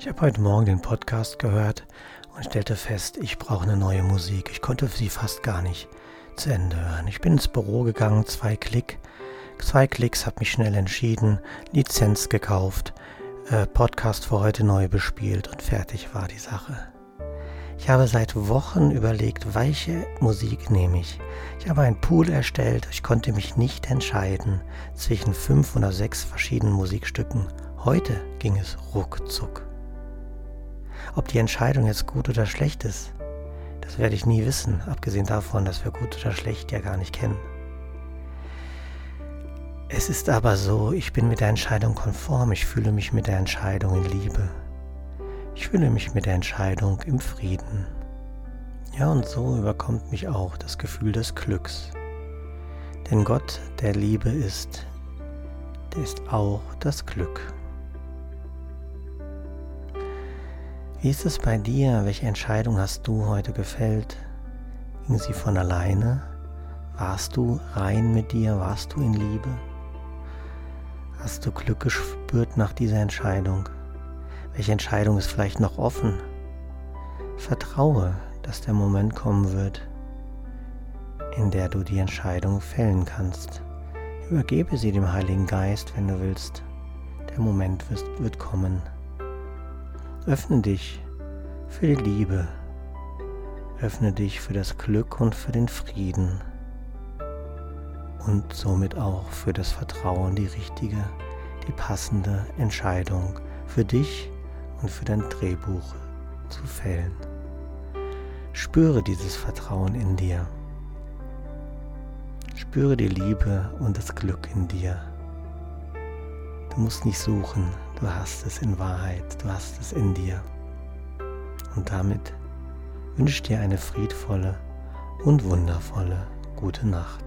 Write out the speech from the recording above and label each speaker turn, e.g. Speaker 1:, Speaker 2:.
Speaker 1: Ich habe heute Morgen den Podcast gehört und stellte fest, ich brauche eine neue Musik. Ich konnte sie fast gar nicht zu Ende hören. Ich bin ins Büro gegangen, zwei Klick, zwei Klicks, habe mich schnell entschieden, Lizenz gekauft, äh, Podcast für heute neu bespielt und fertig war die Sache. Ich habe seit Wochen überlegt, welche Musik nehme ich. Ich habe einen Pool erstellt, ich konnte mich nicht entscheiden zwischen fünf oder sechs verschiedenen Musikstücken. Heute ging es ruckzuck. Ob die Entscheidung jetzt gut oder schlecht ist, das werde ich nie wissen, abgesehen davon, dass wir gut oder schlecht ja gar nicht kennen. Es ist aber so, ich bin mit der Entscheidung konform, ich fühle mich mit der Entscheidung in Liebe. Ich fühle mich mit der Entscheidung im Frieden. Ja, und so überkommt mich auch das Gefühl des Glücks. Denn Gott, der Liebe ist, der ist auch das Glück. Wie ist es bei dir? Welche Entscheidung hast du heute gefällt? Ging sie von alleine? Warst du rein mit dir? Warst du in Liebe? Hast du Glück gespürt nach dieser Entscheidung? Welche Entscheidung ist vielleicht noch offen? Vertraue, dass der Moment kommen wird, in der du die Entscheidung fällen kannst. Übergebe sie dem Heiligen Geist, wenn du willst. Der Moment wird kommen. Öffne dich für die Liebe. Öffne dich für das Glück und für den Frieden. Und somit auch für das Vertrauen, die richtige, die passende Entscheidung für dich und für dein Drehbuch zu fällen. Spüre dieses Vertrauen in dir. Spüre die Liebe und das Glück in dir. Du musst nicht suchen, du hast es in Wahrheit, du hast es in dir. Und damit wünsche ich dir eine friedvolle und wundervolle gute Nacht.